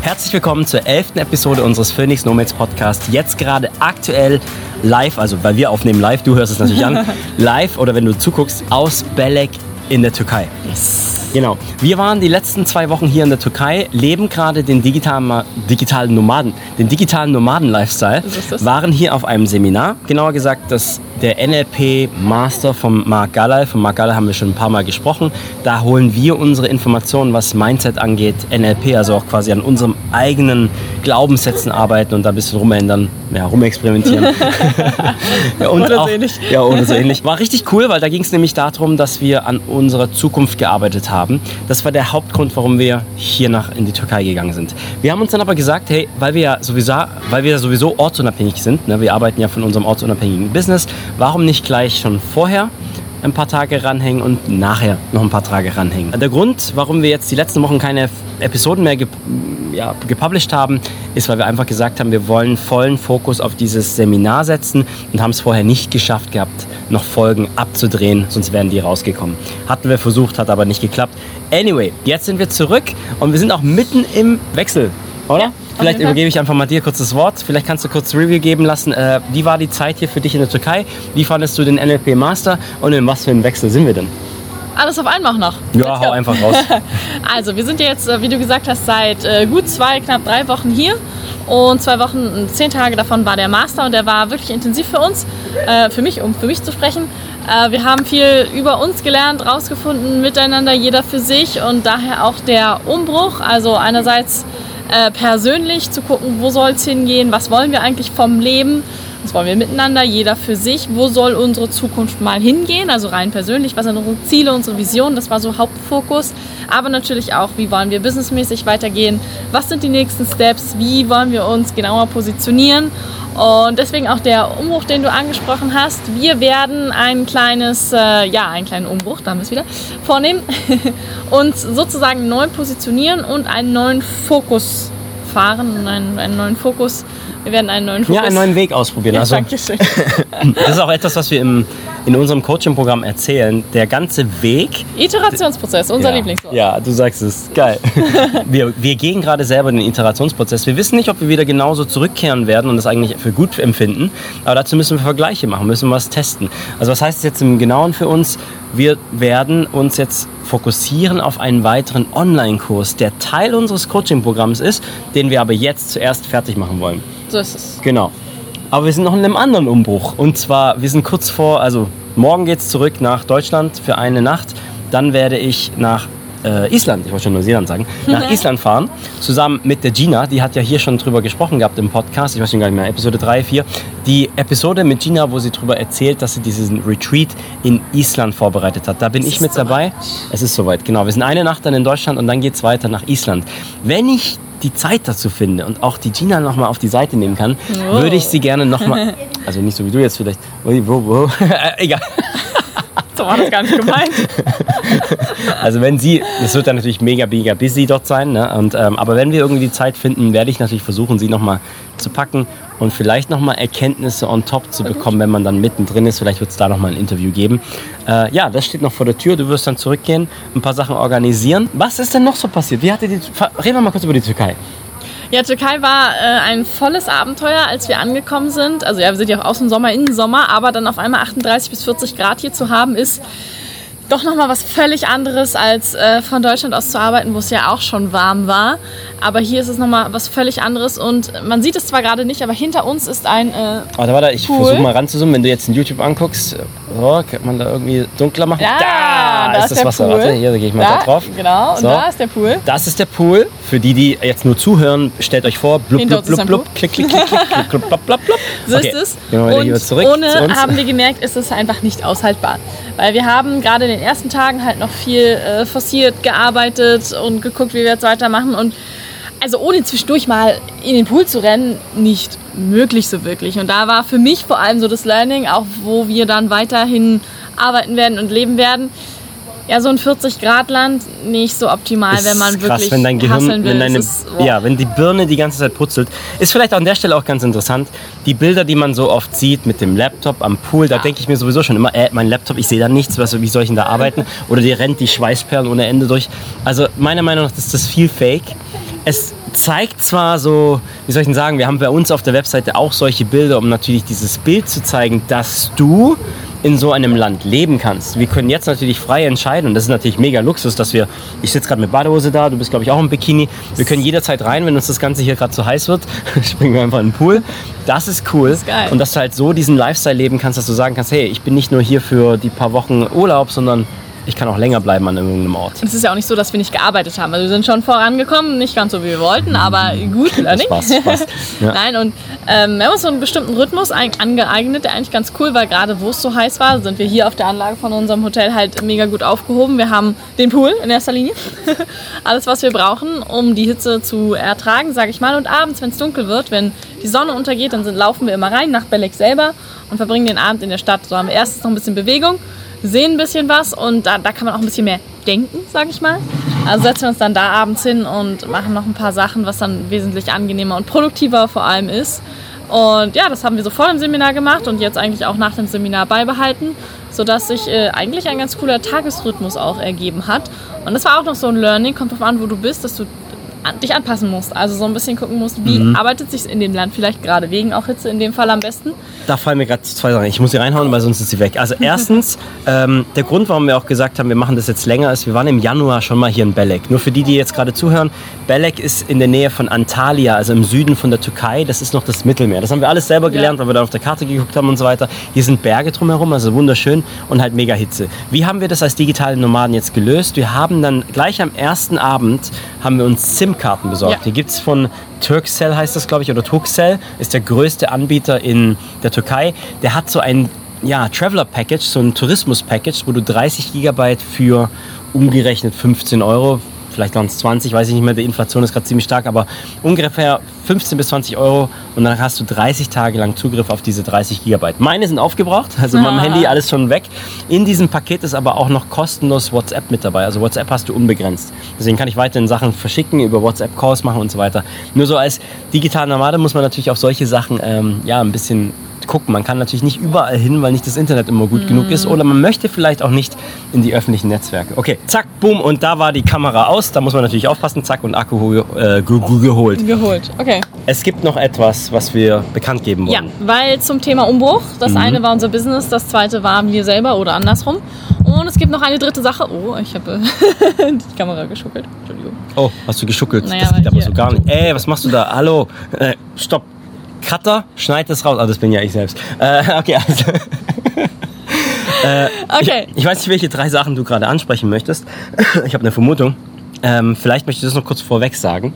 Herzlich willkommen zur elften Episode unseres Phoenix Nomads Podcast. Jetzt gerade aktuell live, also weil wir aufnehmen live, du hörst es natürlich an, live oder wenn du zuguckst, aus Belek in der Türkei. Yes. Genau. Wir waren die letzten zwei Wochen hier in der Türkei, leben gerade den digitalen, digitalen Nomaden, den digitalen Nomaden-Lifestyle, waren hier auf einem Seminar. Genauer gesagt, das der NLP Master von Mark Galal. Von Mark Galal haben wir schon ein paar Mal gesprochen. Da holen wir unsere Informationen, was Mindset angeht, NLP, also auch quasi an unserem eigenen Glaubenssätzen arbeiten und da ein bisschen rumändern, ja, rumexperimentieren. ja, und Oder so auch, ähnlich. Ja, oder so ähnlich. War richtig cool, weil da ging es nämlich darum, dass wir an unserer Zukunft gearbeitet haben. Das war der Hauptgrund, warum wir hier nach in die Türkei gegangen sind. Wir haben uns dann aber gesagt, hey, weil wir ja sowieso, weil wir sowieso ortsunabhängig sind, ne, wir arbeiten ja von unserem ortsunabhängigen Business, warum nicht gleich schon vorher ein paar Tage ranhängen und nachher noch ein paar Tage ranhängen. Der Grund, warum wir jetzt die letzten Wochen keine Episoden mehr gep ja, gepublished haben, ist, weil wir einfach gesagt haben, wir wollen vollen Fokus auf dieses Seminar setzen und haben es vorher nicht geschafft gehabt, noch Folgen abzudrehen, sonst wären die rausgekommen. Hatten wir versucht, hat aber nicht geklappt. Anyway, jetzt sind wir zurück und wir sind auch mitten im Wechsel, oder? Ja, Vielleicht übergebe ich einfach mal dir kurz das Wort. Vielleicht kannst du kurz Review geben lassen. Äh, wie war die Zeit hier für dich in der Türkei? Wie fandest du den NLP Master und in was für einem Wechsel sind wir denn? Alles auf einmal noch. Ja, hau einfach raus. Also, wir sind jetzt, äh, wie du gesagt hast, seit äh, gut zwei, knapp drei Wochen hier. Und zwei Wochen, zehn Tage davon war der Master und der war wirklich intensiv für uns, äh, für mich, um für mich zu sprechen. Wir haben viel über uns gelernt, rausgefunden, miteinander, jeder für sich und daher auch der Umbruch. Also einerseits äh, persönlich zu gucken, wo soll es hingehen, was wollen wir eigentlich vom Leben, was wollen wir miteinander, jeder für sich, wo soll unsere Zukunft mal hingehen, also rein persönlich, was sind unsere Ziele, unsere Visionen, das war so Hauptfokus, aber natürlich auch, wie wollen wir businessmäßig weitergehen, was sind die nächsten Steps, wie wollen wir uns genauer positionieren und deswegen auch der Umbruch, den du angesprochen hast. Wir werden ein kleines, äh, ja, einen kleinen Umbruch, da haben wir es wieder, vornehmen, uns sozusagen neu positionieren und einen neuen Fokus fahren, und einen, einen neuen Fokus. Wir werden einen neuen Fokus. Ja, einen neuen Weg ausprobieren. Ja, Also, Dankeschön. das ist auch etwas, was wir im, in unserem Coaching-Programm erzählen. Der ganze Weg Iterationsprozess, unser ja. Lieblingswort. Ja, du sagst es. Geil. wir, wir gehen gerade selber den Iterationsprozess. Wir wissen nicht, ob wir wieder genauso zurückkehren werden und das eigentlich für gut empfinden. Aber dazu müssen wir Vergleiche machen, müssen was testen. Also was heißt es jetzt im Genauen für uns? Wir werden uns jetzt fokussieren auf einen weiteren Online-Kurs, der Teil unseres Coaching-Programms ist, den wir aber jetzt zuerst fertig machen wollen. So ist es. Genau. Aber wir sind noch in einem anderen Umbruch. Und zwar, wir sind kurz vor, also morgen geht es zurück nach Deutschland für eine Nacht. Dann werde ich nach äh, Island, ich wollte schon Neuseeland sagen, nach Island fahren. Zusammen mit der Gina, die hat ja hier schon drüber gesprochen gehabt im Podcast, ich weiß schon gar nicht mehr, Episode 3, 4. Die Episode mit Gina, wo sie drüber erzählt, dass sie diesen Retreat in Island vorbereitet hat. Da bin ich ist mit dabei. Es ist soweit, genau. Wir sind eine Nacht dann in Deutschland und dann geht es weiter nach Island. Wenn ich die Zeit dazu finde und auch die Gina nochmal auf die Seite nehmen kann, Oh. würde ich sie gerne nochmal, also nicht so wie du jetzt vielleicht, egal. So war das gar nicht gemeint. Also wenn sie, es wird dann natürlich mega, mega busy dort sein, ne? und, ähm, aber wenn wir irgendwie die Zeit finden, werde ich natürlich versuchen, sie nochmal zu packen und vielleicht nochmal Erkenntnisse on top zu bekommen, wenn man dann mittendrin ist. Vielleicht wird es da nochmal ein Interview geben. Äh, ja, das steht noch vor der Tür. Du wirst dann zurückgehen, ein paar Sachen organisieren. Was ist denn noch so passiert? Wie hatte die, reden wir mal kurz über die Türkei. Ja, Türkei war äh, ein volles Abenteuer, als wir angekommen sind. Also ja, wir sind ja auch aus dem Sommer in den Sommer, aber dann auf einmal 38 bis 40 Grad hier zu haben, ist doch nochmal was völlig anderes, als äh, von Deutschland aus zu arbeiten, wo es ja auch schon warm war. Aber hier ist es nochmal was völlig anderes und man sieht es zwar gerade nicht, aber hinter uns ist ein... Äh, Warte, warte, ich versuche mal ranzuzoomen. Wenn du jetzt in YouTube anguckst, so, kann man da irgendwie dunkler machen? ja, da, ist das der Wasser. Pool. Warte, hier gehe ich mal da, da drauf. Genau, und So. da ist der Pool. Das ist der Pool. Für die, die jetzt nur zuhören, stellt euch vor, blub, blub, ist blub, blub, klick, klick, klick, klick, klick, blub, blub, blub, blub. So Okay, ist es. Gehen wir wieder Und zurück zu ohne uns. haben wir gemerkt, ist es einfach nicht aushaltbar. Weil wir haben gerade in den ersten Tagen halt noch viel äh, forciert gearbeitet und geguckt, wie wir jetzt weitermachen. Und also ohne zwischendurch mal in den Pool zu rennen, nicht möglich so wirklich. Und da war für mich vor allem so das Learning, auch wo wir dann weiterhin arbeiten werden und leben werden. Ja, so ein 40-Grad-Land nicht so optimal, Ist wenn man krass, wirklich wenn dein Gehirn, will. wenn deine, ist, boah. ja, wenn die Birne die ganze Zeit putzelt. Ist vielleicht an der Stelle auch ganz interessant. Die Bilder, die man so oft sieht mit dem Laptop am Pool, da denke ich mir sowieso schon immer, äh, mein Laptop, ich sehe da nichts, was, wie soll ich denn da arbeiten? Oder dir rennt die Schweißperlen ohne Ende durch. Also meiner Meinung nach ist das viel Fake. Es zeigt zwar so, wie soll ich denn sagen, wir haben bei uns auf der Webseite auch solche Bilder, um natürlich dieses Bild zu zeigen, dass du in so einem Land leben kannst. Wir können jetzt natürlich frei entscheiden und das ist natürlich mega Luxus, dass wir, ich sitze gerade mit Badehose da, du bist glaube ich auch im Bikini, wir können jederzeit rein, wenn uns das Ganze hier gerade zu heiß wird, springen wir einfach in den Pool. Das ist cool. Das ist. Und dass du halt so diesen Lifestyle leben kannst, dass du sagen kannst, hey, ich bin nicht nur hier für die paar Wochen Urlaub, sondern ich kann auch länger bleiben an irgendeinem Ort. Und es ist ja auch nicht so, dass wir nicht gearbeitet haben. Also wir sind schon vorangekommen, nicht ganz so wie wir wollten, aber gut, Learning. Spaß, Spaß. Ja. Nein, und ähm, wir haben uns so einen bestimmten Rhythmus angeeignet, der eigentlich ganz cool war. Gerade wo es so heiß war, sind wir hier auf der Anlage von unserem Hotel halt mega gut aufgehoben. Wir haben den Pool in erster Linie. Alles, was wir brauchen, um die Hitze zu ertragen, sage ich mal. Und abends, wenn es dunkel wird, wenn die Sonne untergeht, dann sind, laufen wir immer rein nach Belek selber und verbringen den Abend in der Stadt. So haben wir erstens noch ein bisschen Bewegung, sehen ein bisschen was und da, da kann man auch ein bisschen mehr denken, sage ich mal. Also setzen wir uns dann da abends hin und machen noch ein paar Sachen, was dann wesentlich angenehmer und produktiver vor allem ist. Und ja, das haben wir so vor dem Seminar gemacht und jetzt eigentlich auch nach dem Seminar beibehalten, sodass sich äh, eigentlich ein ganz cooler Tagesrhythmus auch ergeben hat. Und das war auch noch so ein Learning, kommt drauf an, wo du bist, dass du an, dich anpassen musst. Also so ein bisschen gucken musst, wie arbeitet sich in dem Land vielleicht gerade wegen auch Hitze in dem Fall am besten. Da fallen mir gerade zwei Sachen. Ich muss sie reinhauen, weil sonst ist sie weg. Also erstens, ähm, der Grund, warum wir auch gesagt haben, wir machen das jetzt länger, ist, wir waren im Januar schon mal hier in Belek. Nur für die, die jetzt gerade zuhören, Belek ist in der Nähe von Antalya, also im Süden von der Türkei. Das ist noch das Mittelmeer. Das haben wir alles selber gelernt, weil wir da auf der Karte geguckt haben und so weiter. Hier sind Berge drumherum, also wunderschön und halt mega Hitze. Wie haben wir das als digitale Nomaden jetzt gelöst? Wir haben dann gleich am ersten Abend haben wir uns SIM-Karten besorgt. Ja. Hier gibt es von Turkcell heißt das, glaube ich, oder Turkcell ist der größte Anbieter in der Türkei. Der hat so ein ja, Traveler-Package, so ein Tourismus-Package, wo du 30 Gigabyte für umgerechnet 15 Euro, vielleicht waren es 20, weiß ich nicht mehr, die Inflation ist gerade ziemlich stark, aber ungefähr 15 bis 20 Euro und dann hast du 30 Tage lang Zugriff auf diese 30 Gigabyte. Meine sind aufgebraucht, also mein Ah. Handy alles schon weg. In diesem Paket ist aber auch noch kostenlos WhatsApp mit dabei. Also WhatsApp hast du unbegrenzt. Deswegen kann ich weiterhin Sachen verschicken, über WhatsApp Calls machen und so weiter. Nur so als digitaler Nomade muss man natürlich auf solche Sachen ähm, ja, ein bisschen gucken. Man kann natürlich nicht überall hin, weil nicht das Internet immer gut genug ist. Oder man möchte vielleicht auch nicht in die öffentlichen Netzwerke. Okay, zack, boom. Und da war die Kamera aus. Da muss man natürlich aufpassen. Zack und Akku äh, ge- ge- geholt. Geholt. Okay. Es gibt noch etwas, was wir bekannt geben Ja, wollen. weil zum Thema Umbruch, das eine war unser Business, das zweite waren wir selber oder andersrum. Und es gibt noch eine dritte Sache. Oh, ich habe die Kamera geschuckelt. Entschuldigung. Oh, hast du geschuckelt? Naja, das geht aber so gar nicht. Ey, was machst du da? Hallo, äh, stopp. Cutter, schneid das raus. Ah, das bin ja ich selbst. Äh, okay, also. Okay. Ich weiß nicht, welche drei Sachen du gerade ansprechen möchtest. Ich habe eine Vermutung. Ähm, vielleicht möchte ich das noch kurz vorweg sagen.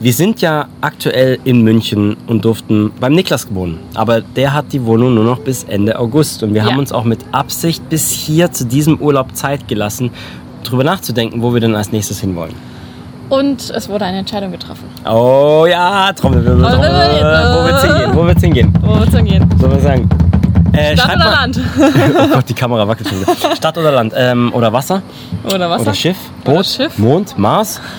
Wir sind ja aktuell in München und durften beim Niklas wohnen. Aber der hat die Wohnung nur noch bis Ende August. Und wir Ja. haben uns auch mit Absicht bis hier zu diesem Urlaub Zeit gelassen, darüber nachzudenken, wo wir denn als nächstes hinwollen. Und es wurde eine Entscheidung getroffen. Oh ja, Trommelwirbel. Trommelwirbel. Wo wird's hingehen? Wo wird's hingehen? Wo wird's hingehen? Sollen wir sagen? Äh, Stadt oder mal- Land? Oh Gott, die Kamera wackelt schon wieder. Stadt oder Land? Ähm, oder Wasser? Oder Wasser? Oder Schiff? Oder Boot? Schiff? Mond? Mars?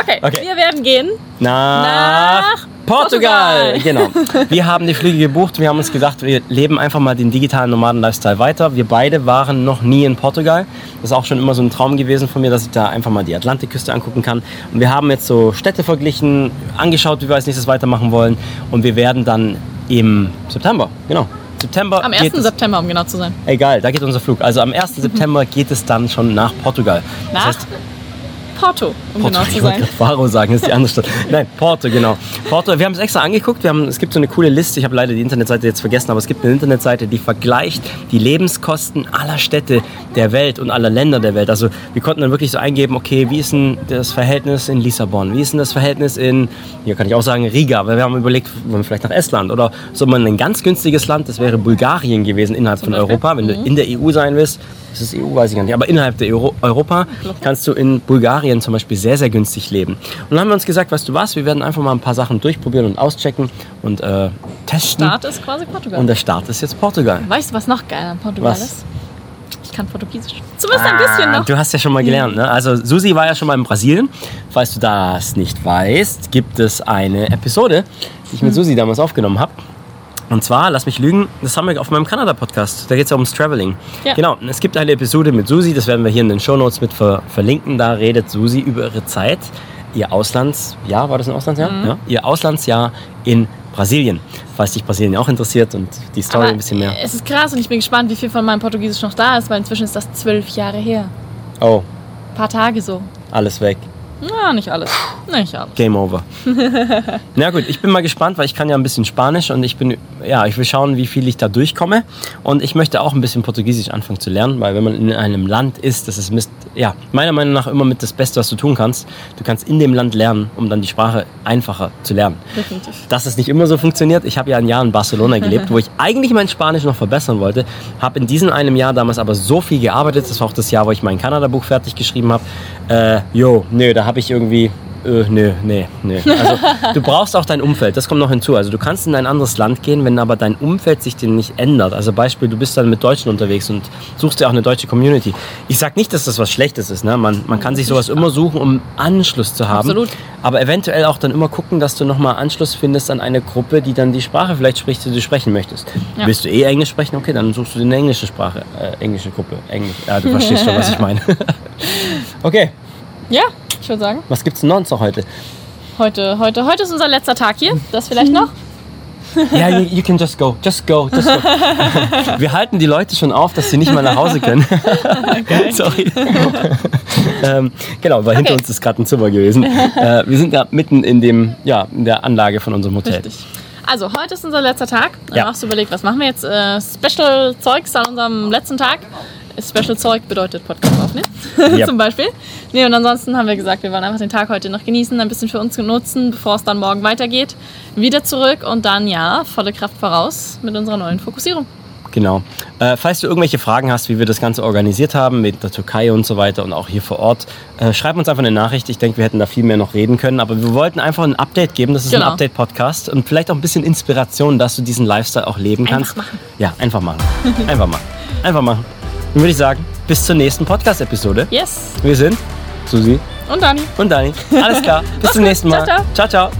Okay. Okay. wir werden gehen. Nach, Nach Portugal. Portugal. Genau. Wir haben die Flüge gebucht. Wir haben uns gedacht, wir leben einfach mal den digitalen Nomaden-Lifestyle weiter. Wir beide waren noch nie in Portugal. Das ist auch schon immer so ein Traum gewesen von mir, dass ich da einfach mal die Atlantikküste angucken kann. Und wir haben jetzt so Städte verglichen, angeschaut, wie wir als nächstes weitermachen wollen. Und wir werden dann im September, genau. September Am geht 1. es- September, um genau zu sein. Egal, da geht unser Flug. Also am 1. September geht es dann schon nach Portugal. Nach Das heißt, Porto, um Porto, genau zu ich sein. gerade Faro sagen, ist die andere Stadt. Nein, Porto, genau. Porto, wir haben es extra angeguckt. Wir haben, es gibt so eine coole Liste. Ich habe leider die Internetseite jetzt vergessen, aber es gibt eine Internetseite, die vergleicht die Lebenskosten aller Städte der Welt und aller Länder der Welt. Also wir konnten dann wirklich so eingeben, okay, wie ist denn das Verhältnis in Lissabon? Wie ist denn das Verhältnis in, hier kann ich auch sagen, Riga? Weil wir haben überlegt, wollen wir vielleicht nach Estland oder so mal ein ganz günstiges Land, das wäre Bulgarien gewesen innerhalb von Beispiel? Europa. Wenn du in der EU sein willst, das ist EU, weiß ich gar nicht, aber innerhalb der Euro Europa kannst du in Bulgarien zum Beispiel sehr, sehr günstig leben. Und dann haben wir uns gesagt, weißt du was, wir werden einfach mal ein paar Sachen durchprobieren und auschecken und äh, testen. Start ist quasi Portugal. Und der Start ist jetzt Portugal. weißt du, was noch geil an Portugal Was? ist? Ich kann Portugiesisch. Zumindest ein bisschen Ah, noch. Du hast ja schon mal gelernt, ne? Also Susi war ja schon mal in Brasilien. Falls du das nicht weißt, gibt es eine Episode, die ich mit Susi damals aufgenommen habe. Und zwar, lass mich lügen, das haben wir auf meinem Kanada-Podcast. Da geht es ja ums Traveling. Ja. Genau, es gibt eine Episode mit Susi, das werden wir hier in den Shownotes mit ver verlinken. Da redet Susi über ihre Zeit ihr Auslandsjahr, war das ein Auslandsjahr? Ja, ihr Auslandsjahr in Brasilien. Falls dich Brasilien auch interessiert und die Story Aber ein bisschen mehr. Es ist krass und ich bin gespannt, wie viel von meinem Portugiesisch noch da ist, weil inzwischen ist das zwölf Jahre her. Oh, Ein paar Tage so. alles weg. Ja, nicht alles. Nicht alles. Game over. Na gut, ich bin mal gespannt, weil ich kann ja ein bisschen Spanisch und ich bin, ja, ich will schauen, wie viel ich da durchkomme. Und ich möchte auch ein bisschen Portugiesisch anfangen zu lernen, weil wenn man in einem Land ist, das ist Mist, ja, meiner Meinung nach immer mit das Beste, was du tun kannst. Du kannst in dem Land lernen, um dann die Sprache einfacher zu lernen. Definitiv. Dass es nicht immer so funktioniert. Ich habe ja ein Jahr in Barcelona gelebt, wo ich eigentlich mein Spanisch noch verbessern wollte. Habe in diesem einem Jahr damals aber so viel gearbeitet. Das war auch das Jahr, wo ich mein Kanada-Buch fertig geschrieben habe. Äh, nö, da habe ich irgendwie. Äh, nö, nee, nee. Also, du brauchst auch dein Umfeld, das kommt noch hinzu. Also du kannst in ein anderes Land gehen, wenn aber dein Umfeld sich denn nicht ändert. Also Beispiel, du bist dann mit Deutschen unterwegs und suchst dir auch eine deutsche Community. Ich sag nicht, dass das was Schlechtes ist. Ne? Man, man kann sich sowas immer suchen, um Anschluss zu haben. Absolut. Aber eventuell auch dann immer gucken, dass du nochmal Anschluss findest an eine Gruppe, die dann die Sprache vielleicht spricht, die du sprechen möchtest. Ja. Willst du eh Englisch sprechen? Okay, dann suchst du dir eine englische Sprache, äh, englische Gruppe. Englisch. Ja, du verstehst schon, was ich meine. okay, Ja, ich würde sagen. was gibt's denn sonst noch heute? Heute, heute, heute ist unser letzter Tag hier. Das vielleicht noch? Ja, you, you can just go, just go, just go. Wir halten die Leute schon auf, dass sie nicht mal nach Hause können. Sorry. ähm, genau, weil hinter Okay. uns ist gerade ein Zimmer gewesen. Äh, wir sind gerade mitten in dem, ja, in der Anlage von unserem Hotel. Richtig. Also, heute ist unser letzter Tag. Dann Ja. hast du überlegt, was machen wir jetzt? Äh, Special Zeugs an unserem letzten Tag. Special Zeug bedeutet Podcast aufnehmen, Ja. zum Beispiel. Nee, und ansonsten haben wir gesagt, wir wollen einfach den Tag heute noch genießen, ein bisschen für uns nutzen, bevor es dann morgen weitergeht. Wieder zurück und dann, ja, volle Kraft voraus mit unserer neuen Fokussierung. Genau. Äh, falls du irgendwelche Fragen hast, wie wir das Ganze organisiert haben mit der Türkei und so weiter und auch hier vor Ort, äh, schreib uns einfach eine Nachricht. Ich denke, wir hätten da viel mehr noch reden können, aber wir wollten einfach ein Update geben. Das ist ein Genau. Update-Podcast und vielleicht auch ein bisschen Inspiration, dass du diesen Lifestyle auch leben kannst. Einfach machen. Ja, einfach machen. Einfach machen. Einfach machen. Dann würde ich sagen, bis zur nächsten Podcast-Episode. Yes. Wir sind Susi Und Dani. und Dani. Alles klar. Bis zum nächsten Mal. Ciao, ciao. ciao.